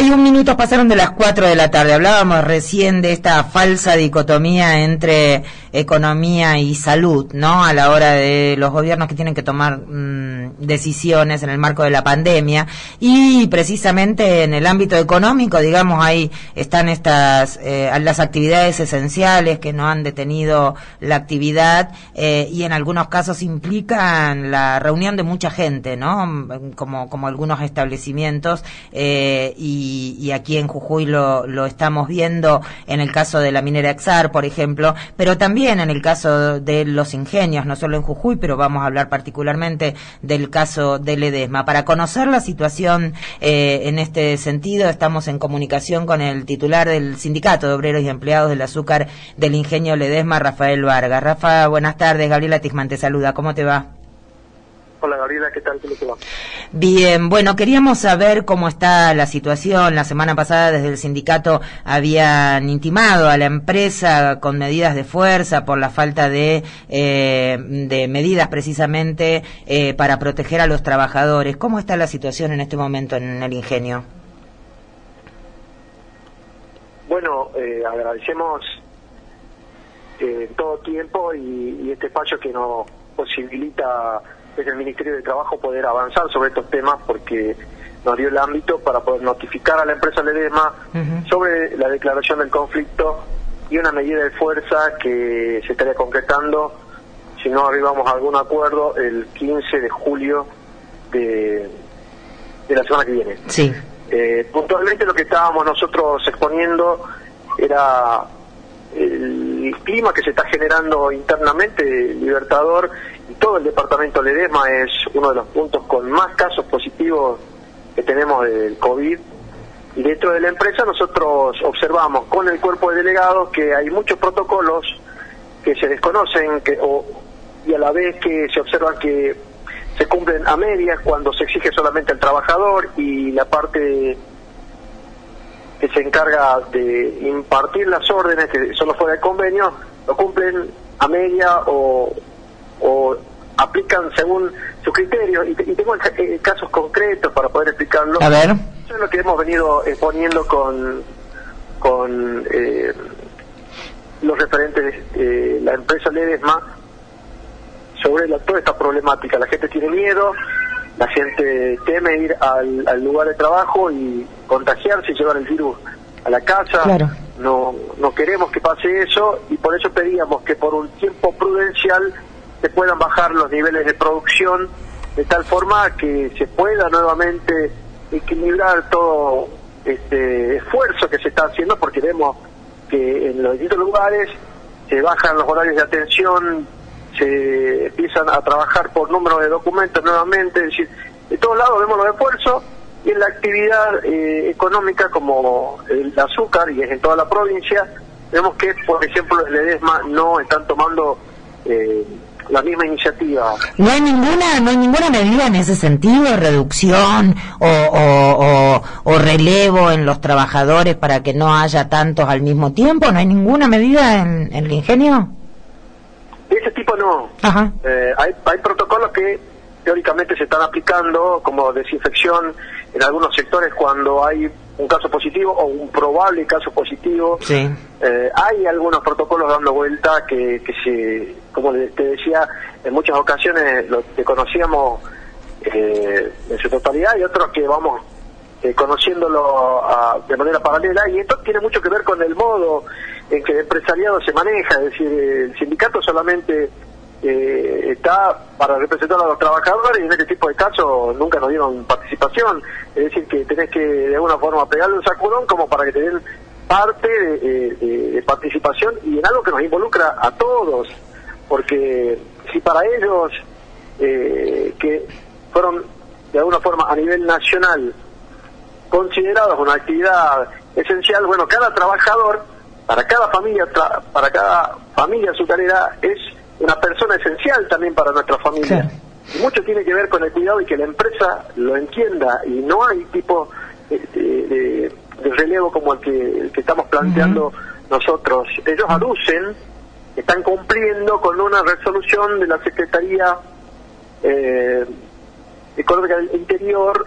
41 minutos pasaron de las 4 de la tarde. Hablábamos recién de esta falsa dicotomía entre economía y salud, ¿no? A la hora de los gobiernos que tienen que tomar mm, decisiones en el marco de la pandemia. Y precisamente en el ámbito económico, digamos, ahí están estas, eh, las actividades esenciales que no han detenido la actividad eh, y en algunos casos implican la reunión de mucha gente, ¿no? Como, como algunos establecimientos. Eh, y, aquí en Jujuy lo, lo estamos viendo en el caso de la minera Exar, por ejemplo, pero también en el caso de los ingenios, no solo en Jujuy, pero vamos a hablar particularmente del caso del Ledesma. Para conocer la situación eh, en este sentido, estamos en comunicación con el titular del Sindicato de Obreros y Empleados del Azúcar del Ingenio Ledesma, Rafael Vargas. Rafa, buenas tardes. Gabriela Tisman te saluda. ¿Cómo te va? ¿Qué tal? ¿Cómo te va? Bien, bueno, queríamos saber cómo está la situación. La semana pasada desde el sindicato habían intimado a la empresa con medidas de fuerza por la falta de, eh, de medidas precisamente eh, para proteger a los trabajadores. ¿Cómo está la situación en este momento en el ingenio? Bueno, eh, agradecemos todo tiempo y, y este espacio que nos posibilita desde el Ministerio de Trabajo poder avanzar sobre estos temas porque nos dio el ámbito para poder notificar a la empresa Ledesma sobre la declaración del conflicto y una medida de fuerza que se estaría concretando si no arribamos a algún acuerdo el 15 de julio de, de la semana que viene. Sí. Eh, puntualmente lo que estábamos nosotros exponiendo era el clima que se está generando internamente, Libertador, todo el departamento Ledesma es uno de los puntos con más casos positivos que tenemos del COVID. Y dentro de la empresa nosotros observamos con el cuerpo de delegados que hay muchos protocolos que se desconocen que, o, y a la vez que se observan que se cumplen a medias cuando se exige solamente al trabajador y la parte que se encarga de impartir las órdenes que solo fuera de convenio, lo cumplen a media o, o aplican según sus criterios. Y, tengo eh, casos concretos para poder explicarlo. A ver. Eso es lo que hemos venido exponiendo con, con eh, los referentes de la empresa Ledesma sobre la, toda esta problemática. La gente tiene miedo, la gente teme ir al, lugar de trabajo y contagiarse y llevar el virus a la casa. No, no queremos que pase eso y por eso pedíamos que por un tiempo prudencial se puedan bajar los niveles de producción de tal forma que se pueda nuevamente equilibrar todo este esfuerzo que se está haciendo porque vemos que en los distintos lugares se bajan los horarios de atención, se empiezan a trabajar por número de documentos nuevamente, es decir, de todos lados vemos los esfuerzos y en la actividad eh, económica como el azúcar y es en toda la provincia, vemos que, por ejemplo, el EDESMA no están tomando eh, la misma iniciativa. No hay ninguna, no hay ninguna medida en ese sentido, reducción o, o, o, relevo en los trabajadores para que no haya tantos al mismo tiempo. No hay ninguna medida en el ingenio. De ese tipo no. Eh, hay, hay protocolos que teóricamente se están aplicando como desinfección en algunos sectores cuando hay un caso positivo o un probable caso positivo. Sí. Eh, hay algunos protocolos dando vuelta que, que se, como te decía, en muchas ocasiones lo que conocíamos eh, en su totalidad y otros que vamos eh, conociéndolo de manera paralela y esto tiene mucho que ver con el modo en que el empresariado se maneja, es decir, el sindicato solamente eh, está para representar a los trabajadores y en este tipo de casos nunca nos dieron participación, es decir, que tenés que de alguna forma pegarle un sacudón como para que te den parte de, participación y en algo que nos involucra a todos, porque si para ellos eh, que fueron de alguna forma a nivel nacional considerados una actividad esencial, bueno, cada trabajador, para cada familia, para cada familia azucarera es una persona esencial también para nuestra familia. Y mucho tiene que ver con el cuidado y que la empresa lo entienda y no hay tipo de, relevo como el que, que estamos planteando nosotros. Ellos aducen, están cumpliendo con una resolución de la Secretaría eh, Económica del Interior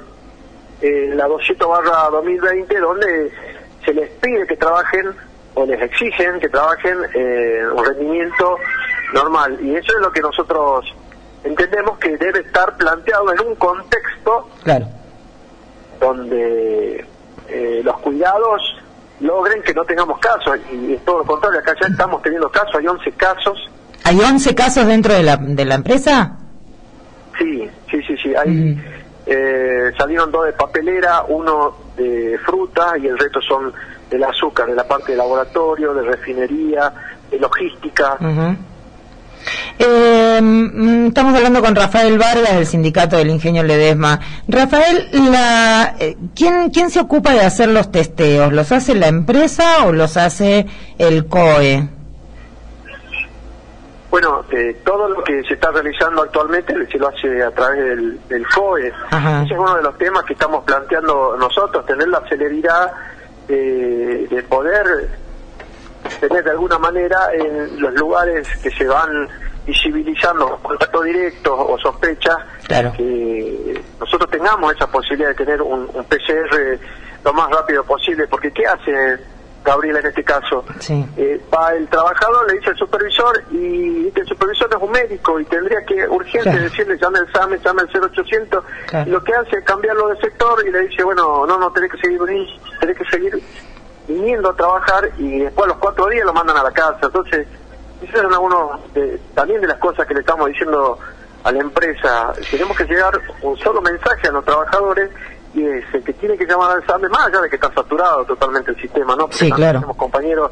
eh, la 200 barra 2020, donde se les pide que trabajen o les exigen que trabajen eh, un rendimiento normal. Y eso es lo que nosotros entendemos que debe estar planteado en un contexto claro. donde eh, los cuidados logren que no tengamos casos. Y es todo lo contrario, acá ya estamos teniendo casos, hay 11 casos. ¿Hay 11 casos dentro de la, de la empresa? Sí, sí, sí, sí. Hay, eh, salieron dos de papelera, uno de fruta y el resto son del azúcar, de la parte de laboratorio, de refinería, de logística. Eh, estamos hablando con Rafael Vargas del Sindicato del Ingenio Ledesma. Rafael, la, eh, ¿quién, ¿quién se ocupa de hacer los testeos? ¿Los hace la empresa o los hace el COE? Bueno, eh, todo lo que se está realizando actualmente se lo hace a través del, del COE. Ese es uno de los temas que estamos planteando nosotros, tener la celeridad de poder tener de alguna manera en los lugares que se van visibilizando contactos directos o sospechas que nosotros tengamos esa posibilidad de tener un, PCR lo más rápido posible porque ¿qué hace Gabriela en este caso? Eh, va el trabajador, le dice al supervisor y el supervisor es un médico y tendría que urgente decirle llame al SAME, llame al 0800 y lo que hace es cambiarlo de sector y le dice bueno, no, no, tenés que seguir tenés que seguir viniendo a trabajar y después a los cuatro días lo mandan a la casa. Entonces, esas son algunos también de las cosas que le estamos diciendo a la empresa. Tenemos que llegar un solo mensaje a los trabajadores y es el que tiene que llamar al SAME, más allá de que está saturado totalmente el sistema, ¿no? sí, claro. Tenemos compañeros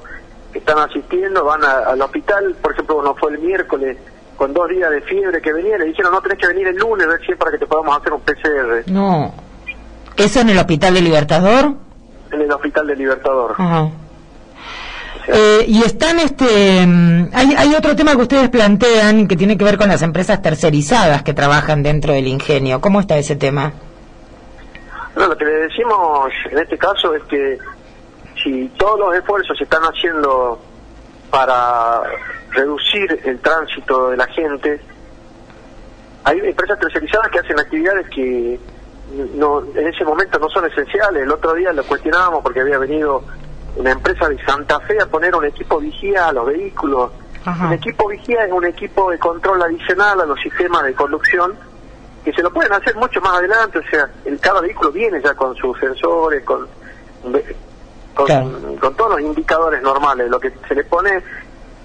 que están asistiendo, van al hospital, por ejemplo, uno fue el miércoles con dos días de fiebre que venía, le dijeron, no, tenés que venir el lunes, es para que te podamos hacer un PCR. No. ¿Eso en el hospital de Libertador? en el Hospital del Libertador. Eh, y están, este, mm, hay, hay otro tema que ustedes plantean que tiene que ver con las empresas tercerizadas que trabajan dentro del ingenio. ¿Cómo está ese tema? lo que le decimos en este caso es que si todos los esfuerzos se están haciendo para reducir el tránsito de la gente, hay empresas tercerizadas que hacen actividades que no en ese momento no son esenciales. El otro día lo cuestionábamos porque había venido una empresa de Santa Fe a poner un equipo vigía a los vehículos. Un equipo vigía es un equipo de control adicional a los sistemas de conducción que se lo pueden hacer mucho más adelante. O sea, el, cada vehículo viene ya con sus sensores, con, con, con todos los indicadores normales. Lo que se le pone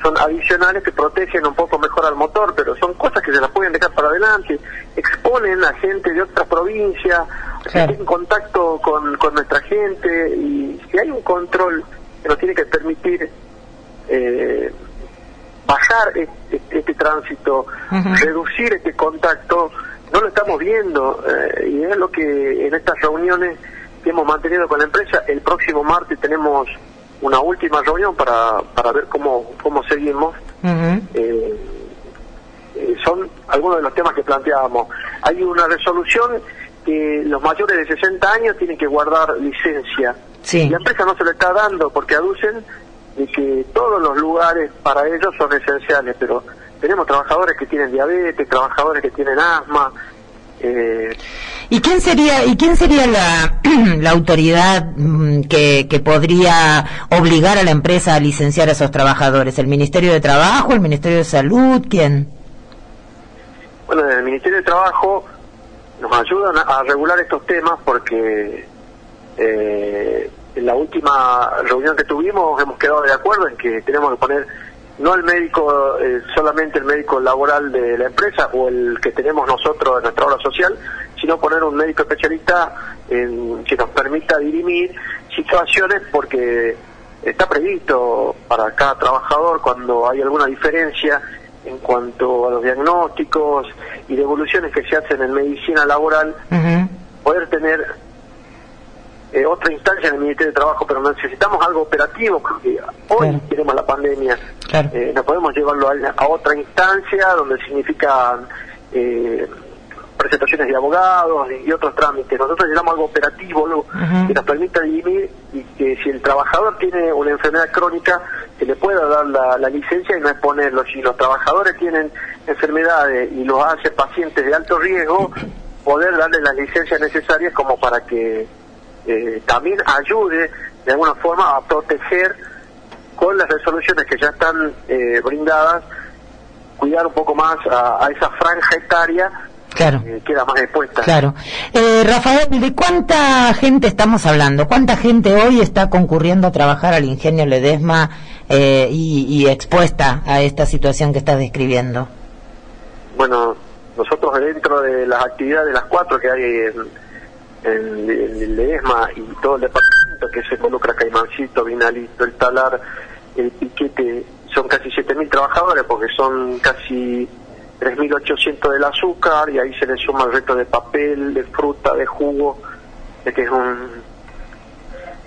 son adicionales que protegen un poco mejor al motor, pero son cosas que se las pueden dejar para adelante, exponen a gente de otra provincia, en contacto con, con nuestra gente y si hay un control que nos tiene que permitir eh, bajar este, este tránsito, reducir este contacto, no lo estamos viendo eh, y es lo que en estas reuniones que hemos mantenido con la empresa, el próximo martes tenemos una última reunión para, para ver cómo, cómo seguimos. Eh, eh, son algunos de los temas que planteábamos. Hay una resolución que los mayores de 60 años tienen que guardar licencia. Sí. La empresa no se le está dando porque aducen de que todos los lugares para ellos son esenciales, pero tenemos trabajadores que tienen diabetes, trabajadores que tienen asma, eh, ¿Y quién sería y quién sería la, la autoridad mm, que, que, podría obligar a la empresa a licenciar a esos trabajadores? ¿El Ministerio de Trabajo, el Ministerio de Salud, quién? Bueno, el Ministerio de Trabajo nos ayudan a, regular estos temas porque eh, en la última reunión que tuvimos hemos quedado de acuerdo en que tenemos que poner no el médico, eh, solamente el médico laboral de la empresa o el que tenemos nosotros en nuestra obra social, sino poner un médico especialista en, que nos permita dirimir situaciones porque está previsto para cada trabajador cuando hay alguna diferencia en cuanto a los diagnósticos y devoluciones que se hacen en medicina laboral, poder tener eh, otra instancia en el Ministerio de Trabajo, pero necesitamos algo operativo, porque hoy tenemos la pandemia, eh, no podemos llevarlo a, otra instancia donde significan eh, presentaciones de abogados y, otros trámites. Nosotros necesitamos algo operativo que nos permita dirimir y que si el trabajador tiene una enfermedad crónica, se le pueda dar la, la licencia y no exponerlo. Si los trabajadores tienen enfermedades y los hace pacientes de alto riesgo, poder darle las licencias necesarias como para que eh, también ayude de alguna forma a proteger con las resoluciones que ya están eh, brindadas, cuidar un poco más a, esa franja claro. que queda más expuesta. Claro. Eh, Rafael, ¿de cuánta gente estamos hablando? ¿Cuánta gente hoy está concurriendo a trabajar al ingenio Ledesma y, y expuesta a esta situación que estás describiendo? Bueno, nosotros dentro de las actividades de las cuatro que hay en, el ESMA y todo el departamento que se involucra Caimancito, Vinalito, el Talar, el Piquete, son casi 7.000 trabajadores porque son casi 3.800 del azúcar y ahí se le suma el resto de papel, de fruta, de jugo, que es un,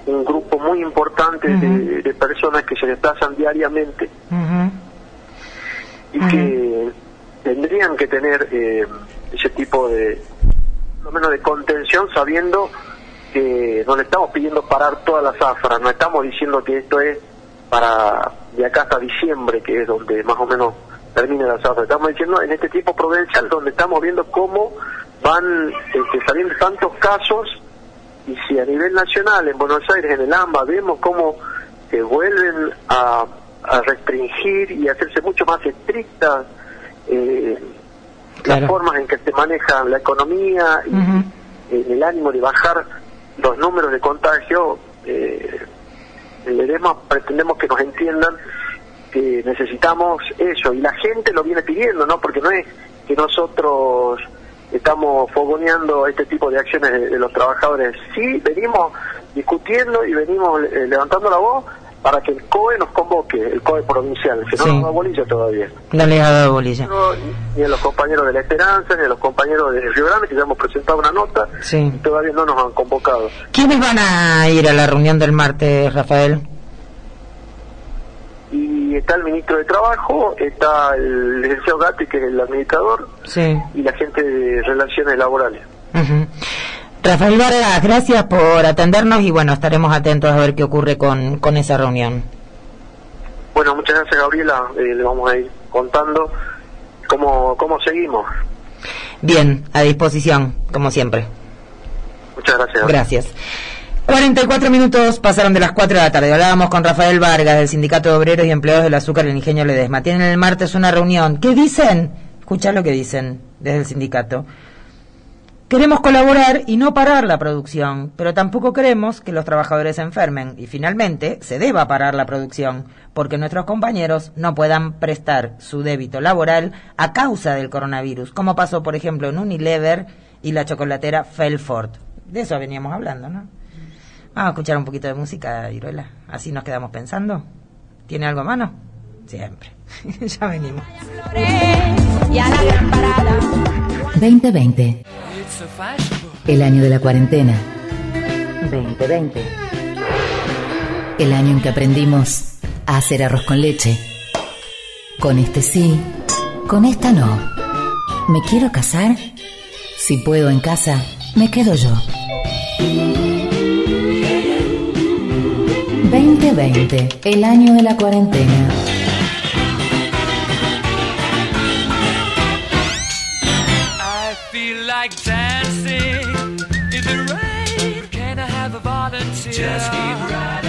un grupo muy importante de, personas que se desplazan diariamente. Y que tendrían que tener eh, ese tipo de, lo menos de contención, sabiendo que no le estamos pidiendo parar todas las zafras, no estamos diciendo que esto es para de acá hasta diciembre, que es donde más o menos termina la zafra. Estamos diciendo en este tipo provincial donde estamos viendo cómo van este, saliendo tantos casos y si a nivel nacional, en Buenos Aires, en el AMBA, vemos cómo se vuelven a, a restringir y hacerse mucho más estrictas eh, las formas en que se maneja la economía y el ánimo de bajar los números de contagio, eh, pretendemos que nos entiendan que necesitamos eso y la gente lo viene pidiendo, ¿no? Porque no es que nosotros estamos fogoneando este tipo de acciones de, los trabajadores. Sí, venimos discutiendo y venimos eh, levantando la voz para que el COE nos convoque, el COE provincial, que no nos da bolilla todavía. No le ha dado bolilla. ni a los compañeros de La Esperanza, ni a los compañeros de Río Grande, que ya hemos presentado una nota, y todavía no nos han convocado. ¿Quiénes van a ir a la reunión del martes, Rafael? Y está el ministro de Trabajo, está el licenciado Gatti, que es el administrador, y la gente de Relaciones Laborales. Rafael Vargas, gracias por atendernos y bueno, estaremos atentos a ver qué ocurre con, con esa reunión. Bueno, muchas gracias Gabriela, eh, le vamos a ir contando cómo, cómo seguimos. Bien, a disposición, como siempre. Muchas gracias. Gracias. 44 minutos pasaron de las 4 de la tarde. Hablábamos con Rafael Vargas del Sindicato de Obreros y Empleados del Azúcar del Ingenio Ledesma. Tienen el martes una reunión. ¿Qué dicen? Escucha lo que dicen desde el sindicato. Queremos colaborar y no parar la producción, pero tampoco queremos que los trabajadores se enfermen y finalmente se deba parar la producción, porque nuestros compañeros no puedan prestar su débito laboral a causa del coronavirus, como pasó por ejemplo en Unilever y la chocolatera Felford. De eso veníamos hablando, ¿no? Vamos a escuchar un poquito de música, Iruela. Así nos quedamos pensando. ¿Tiene algo a mano? Siempre. ya venimos. 2020. El año de la cuarentena. 2020. El año en que aprendimos a hacer arroz con leche. Con este sí, con esta no. ¿Me quiero casar? Si puedo en casa, me quedo yo. 2020, el año de la cuarentena. Just keep riding.